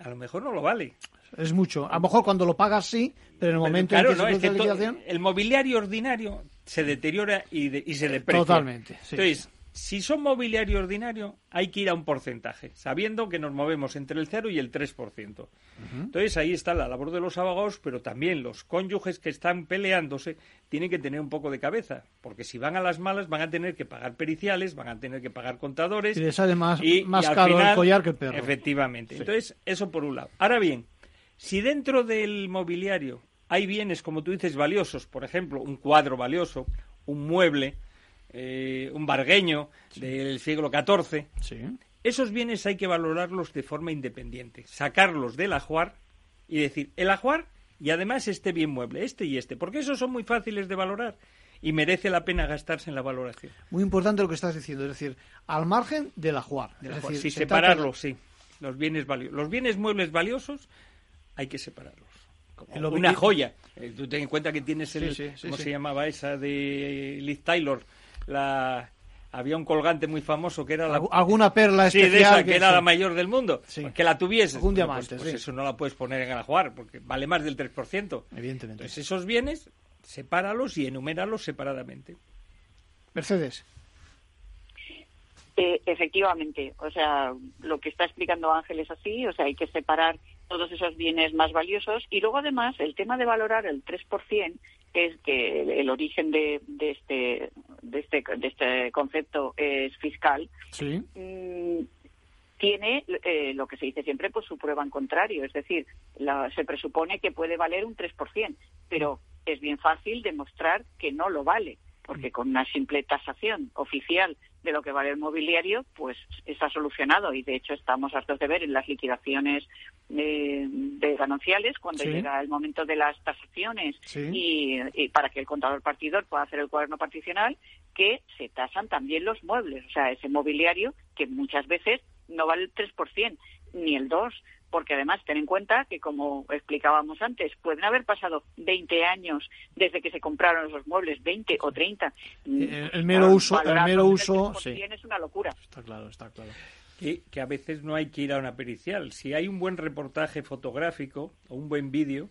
a lo mejor no lo vale. Es mucho. A lo mejor cuando lo pagas sí, pero en el momento en que no, se liquidación... El mobiliario ordinario se deteriora y, y se deprecia. Totalmente. Entonces, si son mobiliario ordinario, hay que ir a un porcentaje, sabiendo que nos movemos entre el 0 y el 3%. Entonces ahí está la labor de los abogados, pero también los cónyuges que están peleándose tienen que tener un poco de cabeza, porque si van a las malas van a tener que pagar periciales, van a tener que pagar contadores. Y les sale más, más caro el collar que el perro. Efectivamente. Entonces, eso por un lado. Ahora bien, si dentro del mobiliario hay bienes, como tú dices, valiosos, por ejemplo, un cuadro valioso, un mueble, eh, un bargueño del siglo XIV. Esos bienes hay que valorarlos de forma independiente, sacarlos del ajuar y decir, el ajuar y además este bien mueble, este y este, porque esos son muy fáciles de valorar y merece la pena gastarse en la valoración. Muy importante lo que estás diciendo, es decir, al margen del ajuar. es decir, sí, separarlos, sí. Los bienes, los bienes muebles valiosos hay que separarlos. una joya. Eh, tú ten en cuenta que tienes el, ¿cómo se llamaba esa de Liz Taylor? La había un colgante muy famoso que era la... alguna perla especial que, era la mayor del mundo que la tuviese un diamante pues, pues eso no la puedes poner en el jugar porque vale más del 3% evidentemente. Entonces esos bienes sepáralos y enuméralos separadamente. Mercedes. Eh, efectivamente o sea lo que está explicando Ángel es así o sea hay que separar todos esos bienes más valiosos y luego además el tema de valorar el 3% es que el origen de, de, este, de, este, de este concepto es fiscal, mm, tiene eh, lo que se dice siempre, pues su prueba en contrario. Es decir, se presupone que puede valer un 3%, pero es bien fácil demostrar que no lo vale, porque mm. con una simple tasación oficial de lo que vale el mobiliario, pues está solucionado. Y de hecho estamos hartos de ver en las liquidaciones eh, de gananciales cuando llega el momento de las tasaciones y, para que el contador partidor pueda hacer el cuaderno particional que se tasan también los muebles, o sea, ese mobiliario que muchas veces no vale el 3% ni el 2%, porque además ten en cuenta que, como explicábamos antes, pueden haber pasado 20 años desde que se compraron esos muebles, 20 o 30. Eh, el, mero uso, el mero uso, sí. Es una locura. Está claro, está claro. Que, que a veces no hay que ir a una pericial. Si hay un buen reportaje fotográfico o un buen vídeo,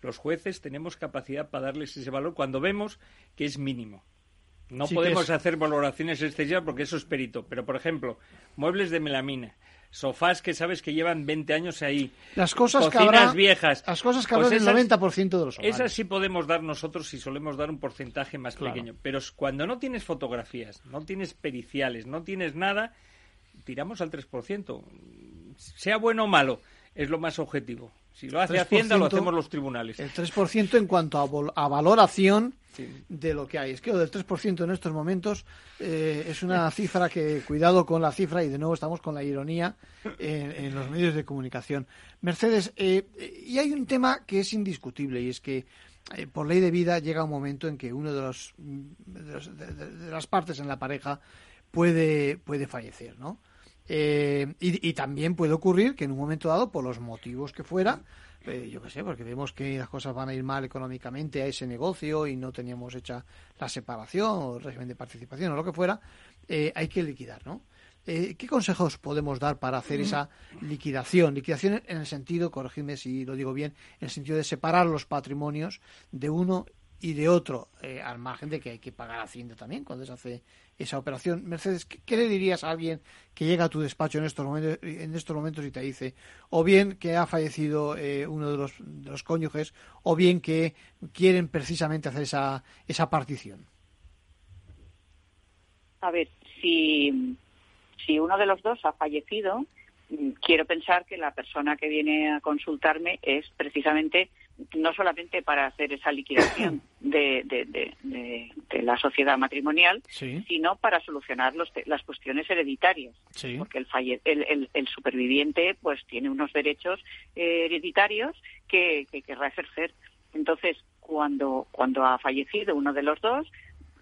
los jueces tenemos capacidad para darles ese valor cuando vemos que es mínimo. No Sí podemos es- hacer valoraciones excesivas porque eso es perito. Pero, por ejemplo, muebles de melamina, sofás que sabes que llevan 20 años ahí, Las cosas que habrá, viejas. las cosas que Pues habrá del esas- 90% de los hogares. Esas sí podemos dar nosotros y solemos dar un porcentaje más Claro. pequeño. Pero cuando no tienes fotografías, no tienes periciales, no tienes nada, tiramos al 3%. Sea bueno o malo, es lo más objetivo. Si lo hace 3%, Hacienda, lo hacemos los tribunales. El 3% en cuanto a, a valoración De lo que hay. Es que lo del 3% en estos momentos eh, es una cifra que, cuidado con la cifra, y de nuevo estamos con la ironía en, los medios de comunicación. Mercedes, eh, y hay un tema que es indiscutible, y es que eh, por ley de vida llega un momento en que uno de, los, de, los- de las partes en la pareja puede, puede fallecer, ¿no? Eh, y, y también puede ocurrir que en un momento dado, por los motivos que fuera, eh, yo qué sé, porque vemos que las cosas van a ir mal económicamente a ese negocio y no teníamos hecha la separación o el régimen de participación o lo que fuera, eh, hay que liquidar, ¿no? Eh, ¿Qué consejos podemos dar para hacer esa liquidación? Liquidación en el sentido, corregidme si lo digo bien, en el sentido de separar los patrimonios de uno y de otro, eh, al margen de que hay que pagar Hacienda también cuando se hace esa operación. Mercedes, ¿qué, le dirías a alguien que llega a tu despacho en estos momentos, en estos momentos y te dice, o bien que ha fallecido eh, uno de los, de los cónyuges, o bien que quieren precisamente hacer esa, esa partición? A ver, si, si uno de los dos ha fallecido, mm, quiero pensar que la persona que viene a consultarme es precisamente no solamente para hacer esa liquidación *coughs* de, de- de- la sociedad matrimonial, Sí, sino para solucionar los las cuestiones hereditarias. sí. Porque el, falle- el, el- el superviviente pues tiene unos derechos eh, hereditarios que, que querrá ejercer. Entonces, cuando, cuando ha fallecido uno de los dos,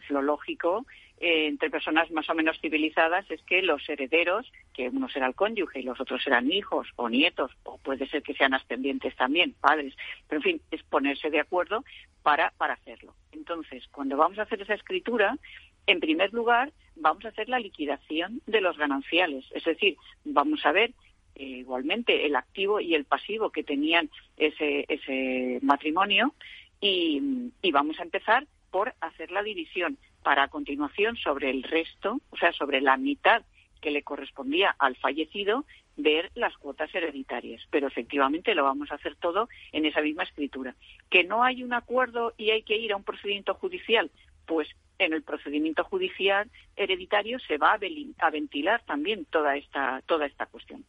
lo lógico eh, entre personas más o menos civilizadas es que los herederos, que uno será el cónyuge y los otros serán hijos o nietos, o puede ser que sean ascendientes también, padres, pero en fin, es ponerse de acuerdo para, para hacerlo. Entonces, cuando vamos a hacer esa escritura, en primer lugar, vamos a hacer la liquidación de los gananciales, es decir, vamos a ver eh, igualmente el activo y el pasivo que tenían ese, ese matrimonio y, y vamos a empezar por hacer la división para a continuación sobre el resto, o sea, sobre la mitad que le correspondía al fallecido, ver las cuotas hereditarias. Pero efectivamente lo vamos a hacer todo en esa misma escritura. Que no hay un acuerdo y hay que ir a un procedimiento judicial, pues en el procedimiento judicial hereditario se va a ventilar también toda esta, toda esta cuestión.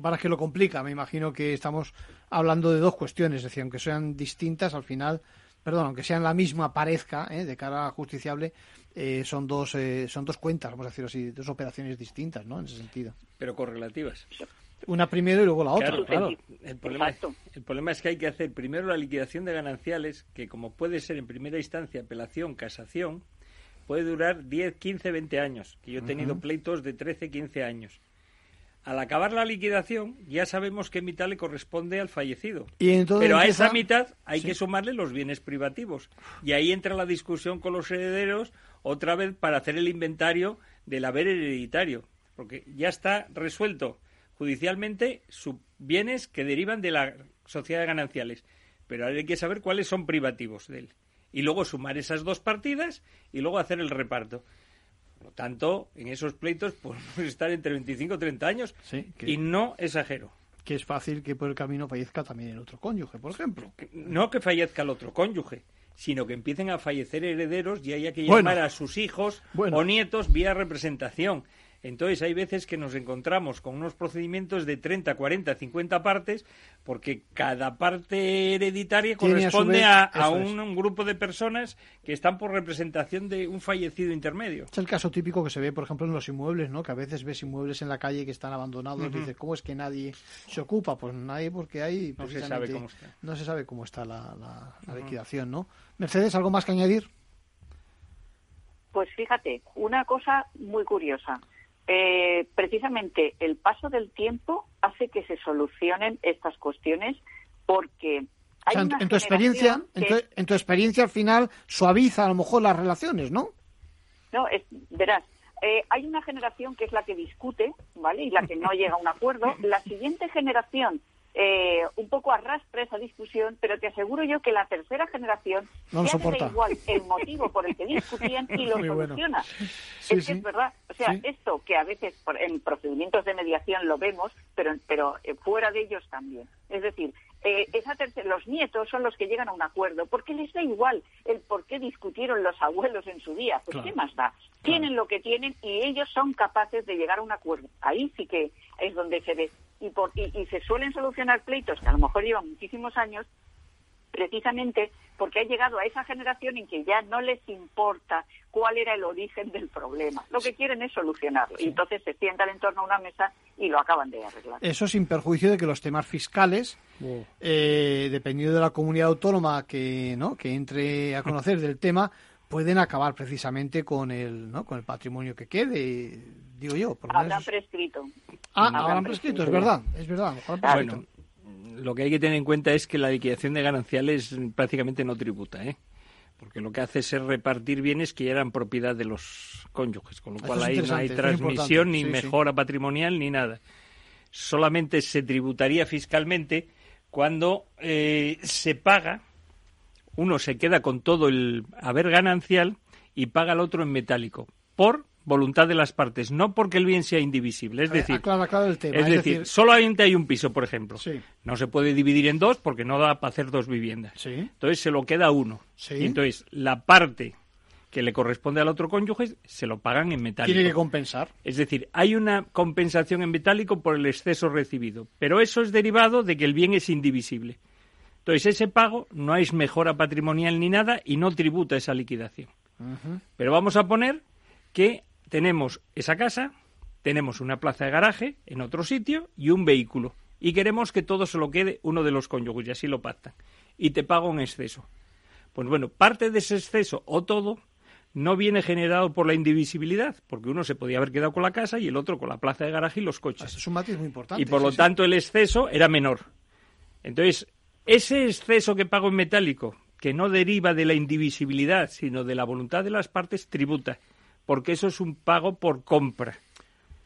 Para que lo complica, me imagino que estamos hablando de dos cuestiones, es decir, aunque sean distintas, al final, perdón, aunque sean la misma, parezca, ¿eh? de cara a justiciable, eh, son dos eh, son dos cuentas, vamos a decirlo así, dos operaciones distintas, ¿no? En ese sentido. Pero correlativas. Una primero y luego la otra, Claro, claro. El problema, el problema es que hay que hacer primero la liquidación de gananciales, que como puede ser en primera instancia apelación, casación, puede durar 10, 15, 20 años. Que yo he tenido pleitos de 13, 15 años. Al acabar la liquidación, ya sabemos qué mitad le corresponde al fallecido. Y entonces Pero a esa mitad hay Sí. que sumarle los bienes privativos. Y ahí entra la discusión con los herederos otra vez para hacer el inventario del haber hereditario. Porque ya está resuelto judicialmente sus bienes que derivan de la sociedad de gananciales. Pero ahora hay que saber cuáles son privativos de él. Y luego sumar esas dos partidas y luego hacer el reparto. Por lo tanto, en esos pleitos *laughs* podemos estar entre 25 y 30 años. Sí, que- Y no exagero. Que es fácil que por el camino fallezca también el otro cónyuge, por ejemplo. no que fallezca el otro cónyuge, sino que empiecen a fallecer herederos y haya que Bueno. llamar a sus hijos Bueno. o nietos vía representación. Entonces hay veces que nos encontramos con unos procedimientos de 30, 40, 50 partes, porque cada parte hereditaria a corresponde vez- a, a un, un grupo de personas que están por representación de un fallecido intermedio. Es el caso típico que se ve, por ejemplo, en los inmuebles, ¿no? Que a veces ves inmuebles en la calle que están abandonados y dices, ¿cómo es que nadie se ocupa? Pues nadie porque hay... No se sabe cómo está. No se sabe cómo está la, la- la Ujú. liquidación, ¿no? Mercedes, ¿algo más que añadir? Pues fíjate, una cosa muy curiosa. Eh, precisamente el paso del tiempo hace que se solucionen estas cuestiones porque O hay sea, en, una en tu experiencia, en tu, en tu experiencia al final suaviza a lo mejor las relaciones, ¿no? No, es, verás, eh, hay una generación que es la que discute, ¿vale? Y la que no llega a un acuerdo. La siguiente generación eh, un poco arrastra esa discusión, pero te aseguro yo que la tercera generación no ya soporta. da igual el motivo por el que *laughs* discutían y lo Muy bueno. soluciona. Sí, es sí. que es verdad. O sea, Sí. esto que a veces en procedimientos de mediación lo vemos, pero, pero eh, fuera de ellos también. Es decir, eh, esa los nietos son los que llegan a un acuerdo, porque les da igual el por qué discutieron los abuelos en su día. Pues Claro. qué más da. Tienen lo que tienen y ellos son capaces de llegar a un acuerdo. Ahí sí que es donde se ve. Y, por, y, y se suelen solucionar pleitos que a lo mejor llevan muchísimos años precisamente porque ha llegado a esa generación en que ya no les importa cuál era el origen del problema. Lo que quieren es solucionarlo. Y entonces se sientan en torno a una mesa y lo acaban de arreglar. Eso sin perjuicio de que los temas fiscales, eh, dependiendo de la comunidad autónoma que, ¿no? que entre a conocer del tema, pueden acabar precisamente con el, ¿no? con el patrimonio que quede, digo yo. Por lo menos Habrán prescrito. Ah, Habrán habrán prescrito, es verdad, es verdad. han prescrito. Bueno, lo que hay que tener en cuenta es que la liquidación de gananciales prácticamente no tributa, ¿eh? Porque lo que hace es repartir bienes que ya eran propiedad de los cónyuges, con lo Eso cual ahí no hay transmisión, ni sí. mejora patrimonial, ni nada. Solamente se tributaría fiscalmente cuando eh, se paga, uno se queda con todo el haber ganancial y paga al otro en metálico, por voluntad de las partes, no porque el bien sea indivisible. Es decir, aclara, aclara el tema. es, decir, solamente hay un piso, por ejemplo. Sí. No se puede dividir en dos porque no da para hacer dos viviendas. Sí. Entonces se lo queda uno. Sí. Y entonces la parte que le corresponde al otro cónyuge se lo pagan en metálico. tiene que compensar. Es decir, hay una compensación en metálico por el exceso recibido, pero eso es derivado de que el bien es indivisible. Entonces ese pago no es mejora patrimonial ni nada y no tributa esa liquidación. Pero vamos a poner que tenemos esa casa, tenemos una plaza de garaje en otro sitio y un vehículo. Y queremos que todo se lo quede uno de los cónyuges y así lo pactan. Y te pago un exceso. Pues bueno, parte de ese exceso o todo no viene generado por la indivisibilidad, porque uno se podía haber quedado con la casa y el otro con la plaza de garaje y los coches. Es un matiz muy importante. Y por sí, lo sí. tanto el exceso era menor. Entonces, ese exceso que pago en metálico, que no deriva de la indivisibilidad, sino de la voluntad de las partes, tributa, porque eso es un pago por compra.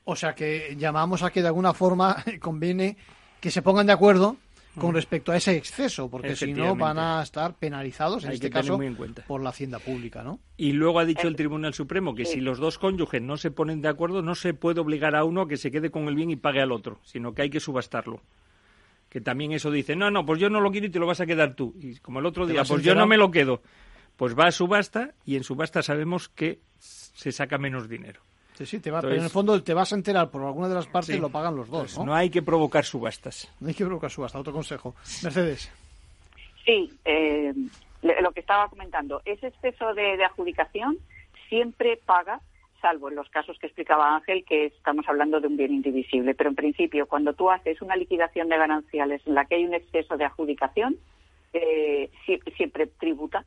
O sea que llamamos a que de alguna forma *laughs* conviene que se pongan de acuerdo con respecto a ese exceso, porque si no van a estar penalizados, en Hay este caso, muy en cuenta. por la hacienda pública, ¿no? Y luego ha dicho el Tribunal Supremo que si los dos cónyuges no se ponen de acuerdo, no se puede obligar a uno a que se quede con el bien y pague al otro, sino que hay que subastarlo. Que también eso dice, no, no, pues yo no lo quiero y te lo vas a quedar tú. Y como el otro día, pues yo no me lo quedo. Pues va a subasta y en subasta sabemos que se saca menos dinero. Sí, sí, te va, Entonces- pero en el fondo te vas a enterar por alguna de las partes Sí. y lo pagan los dos, Entonces, ¿no? no hay que provocar subastas. No hay que provocar subasta, otro consejo. Mercedes. Sí, eh, lo que estaba comentando, ese exceso de, de adjudicación siempre paga, salvo en los casos que explicaba Ángel, que estamos hablando de un bien indivisible. Pero en principio, cuando tú haces una liquidación de gananciales en la que hay un exceso de adjudicación, eh, sie- siempre tributa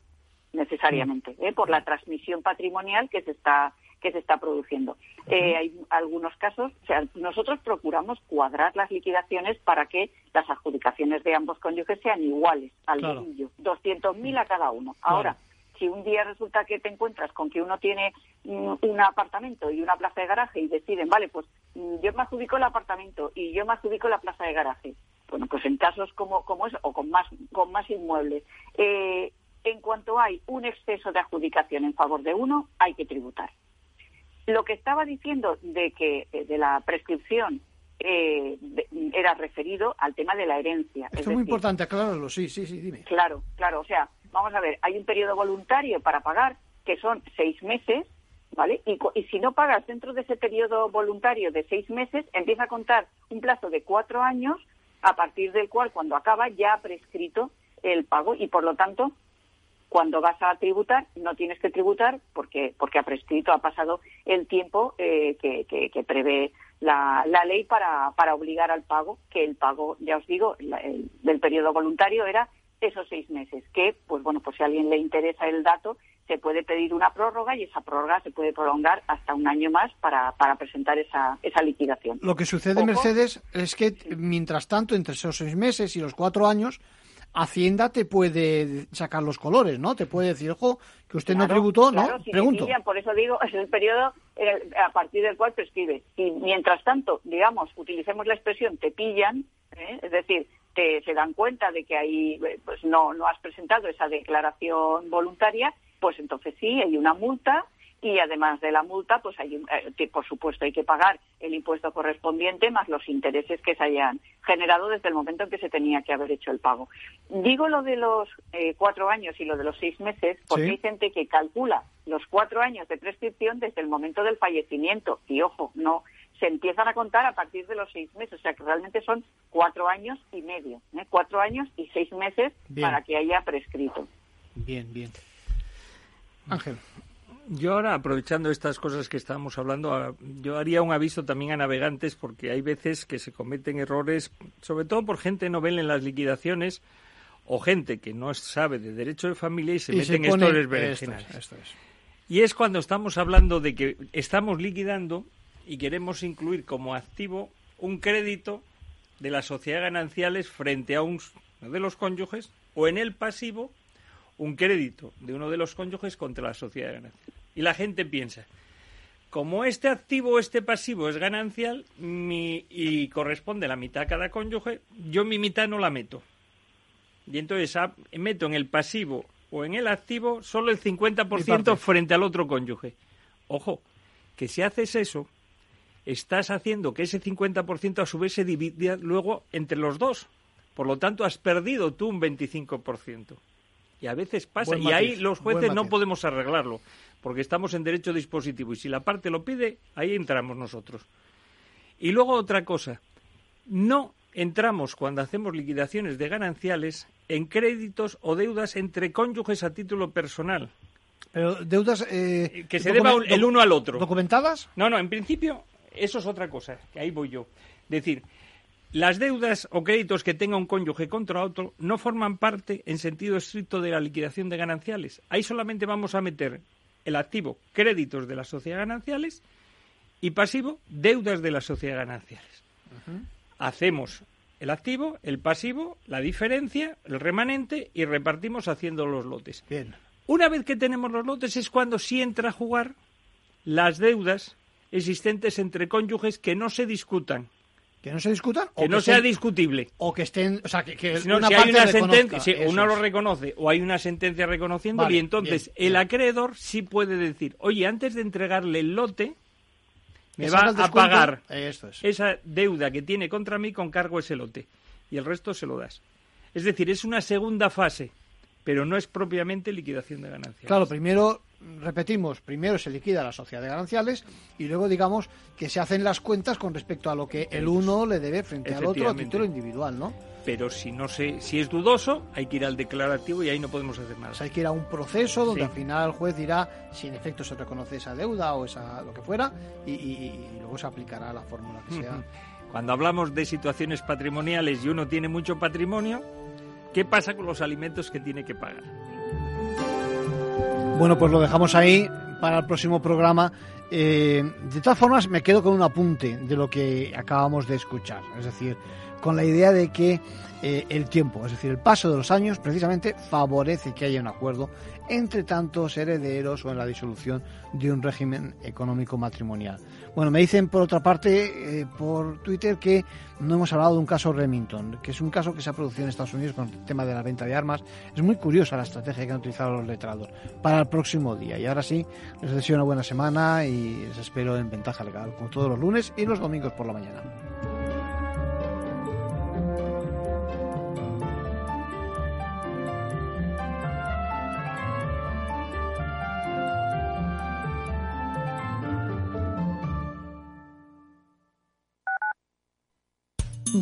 necesariamente ¿eh? por la transmisión patrimonial que se está que se está produciendo. Eh, hay algunos casos, o sea, nosotros procuramos cuadrar las liquidaciones para que las adjudicaciones de ambos cónyuges sean iguales al Claro. dedillo, 200.000 a cada uno. Ahora, si un día resulta que te encuentras con que uno tiene mm, un apartamento y una plaza de garaje y deciden, vale, pues mm, yo me adjudico el apartamento y yo me adjudico la plaza de garaje. Bueno, pues en casos como, como eso, o con más, con más inmuebles, eh, en cuanto hay un exceso de adjudicación en favor de uno, hay que tributar. Lo que estaba diciendo de que eh, de la prescripción eh, de- era referido al tema de la herencia. Esto Es muy decir, importante, aclararlo, sí, sí, sí, dime. Claro, claro. O sea, vamos a ver, hay un periodo voluntario para pagar que son seis meses, ¿vale? Y, y si no pagas dentro de ese periodo voluntario de seis meses, empieza a contar un plazo de cuatro años, a partir del cual, cuando acaba, ya ha prescrito el pago y, por lo tanto, cuando vas a tributar, no tienes que tributar porque, porque ha prescrito, ha pasado el tiempo eh, que, que- que prevé la, la ley para, para obligar al pago, que el pago, ya os digo, la- el- del periodo voluntario era esos seis meses, que, pues bueno, pues si a alguien le interesa el dato, se puede pedir una prórroga y esa prórroga se puede prolongar hasta un año más para, para presentar esa, esa liquidación. Lo que sucede, Ojo. Mercedes, es que mientras tanto, entre esos seis meses y los cuatro años, Hacienda te puede sacar los colores, ¿no? Te puede decir, ojo, que usted no tributó, claro, ¿no? si Pregunto. pillan, por eso digo, *laughs* es el periodo a partir del cual prescribe. Y mientras tanto, digamos, utilicemos la expresión te pillan, ¿eh? es decir, te, se dan cuenta de que ahí eh, pues no, no has presentado esa declaración voluntaria, pues entonces sí, hay una multa y además de la multa, pues hay, un- eh, que por supuesto hay que pagar el impuesto correspondiente más los intereses que se hayan generado desde el momento en que se tenía que haber hecho el pago. Digo lo de los eh, cuatro años y lo de los seis meses porque Sí. hay gente que calcula los cuatro años de prescripción desde el momento del fallecimiento y ojo, no se empiezan a contar a partir de los seis meses, o sea que realmente son cuatro años y medio, ¿eh? cuatro años y seis meses Bien. para que haya prescrito. Bien, bien. Ángel. Yo ahora, aprovechando estas cosas que estábamos hablando, a- yo haría un aviso también a navegantes porque hay veces que se cometen errores, sobre todo por gente novel en las liquidaciones o gente que no sabe de derecho de familia y se Y mete en pone- estos esto berenjenales. Y es cuando estamos hablando de que estamos liquidando y queremos incluir como activo un crédito de las sociedades gananciales frente a un de los cónyuges o en el pasivo un crédito de uno de los cónyuges contra la sociedad ganancial. Y la gente piensa, como este activo o este pasivo es ganancial mi- y corresponde la mitad a cada cónyuge, yo mi mitad no la meto. Y entonces ah, meto en el pasivo o en el activo solo el 50% parte. frente al otro cónyuge. Ojo, que si haces eso, estás haciendo que ese 50% a su vez se divida luego entre los dos. Por lo tanto, has perdido tú un 25%. Y a veces pasa. Y ahí los jueces no podemos arreglarlo, porque estamos en derecho dispositivo. Y si la parte lo pide, ahí entramos nosotros. Y luego otra cosa. No entramos cuando hacemos liquidaciones de gananciales en créditos o deudas entre cónyuges a título personal. Pero deudas... eh, Que se deba un- el uno al otro. ¿Documentadas? No, no, en principio eso es otra cosa, que ahí voy yo. decir, las deudas o créditos que tenga un cónyuge contra otro no forman parte en sentido estricto de la liquidación de gananciales. Ahí solamente vamos a meter el activo créditos de las sociedades gananciales y pasivo deudas de las sociedades gananciales. Hacemos el activo, el pasivo, la diferencia, el remanente y repartimos haciendo los lotes. Bien. Una vez que tenemos los lotes es cuando sí entra a jugar las deudas existentes entre cónyuges que no se discutan. ¿Que no se discutan? Que no sea discutible. O que estén... O sea, que, que Si no, una si parte hay una sentencia, si uno lo reconoce o hay una sentencia reconociendo Vale, y entonces bien, el acreedor sí puede decir, oye, antes de entregarle el lote, me va a pagar Esto es. esa deuda que tiene contra mí con cargo a ese lote y el resto se lo das. Es decir, es una segunda fase, pero no es propiamente liquidación de ganancias. Claro, primero, repetimos, primero se liquida la sociedad de gananciales y luego digamos que se hacen las cuentas con respecto a lo que el uno le debe frente al otro a título individual, ¿no? Pero si no se, si es dudoso, hay que ir al declarativo y ahí no podemos hacer nada. O sea, hay que ir a un proceso donde Sí. al final el juez dirá si en efecto se reconoce esa deuda o esa lo que fuera y, y- y luego se aplicará la fórmula que sea. Cuando hablamos de situaciones patrimoniales y uno tiene mucho patrimonio, ¿qué pasa con los alimentos que tiene que pagar? Bueno, pues lo dejamos ahí para el próximo programa. Eh, de todas formas, me quedo con un apunte de lo que acabamos de escuchar. Es decir, con la idea de que eh, el tiempo, es decir, el paso de los años, precisamente favorece que haya un acuerdo entre tantos herederos o en la disolución de un régimen económico matrimonial. Bueno, me dicen por otra parte eh, por Twitter que no hemos hablado de un caso Remington, que es un caso que se ha producido en Estados Unidos con el tema de la venta de armas. Es muy curiosa la estrategia que han utilizado los letrados para el próximo día. Y ahora sí, les deseo una buena semana y les espero en Ventaja Legal, como todos los lunes y los domingos por la mañana.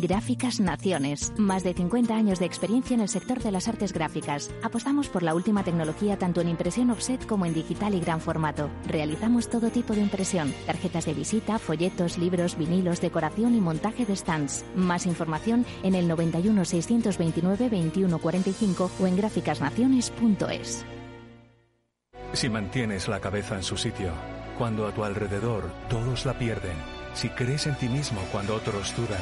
Gráficas Naciones. Más de 50 años de experiencia en el sector de las artes gráficas. Apostamos por la última tecnología tanto en impresión offset como en digital y gran formato. Realizamos todo tipo de impresión. Tarjetas de visita, folletos, libros, vinilos, decoración y montaje de stands. Más información en el 91 629 2145 o en gráficasnaciones.es. Si mantienes la cabeza en su sitio, cuando a tu alrededor todos la pierden, si crees en ti mismo cuando otros dudan,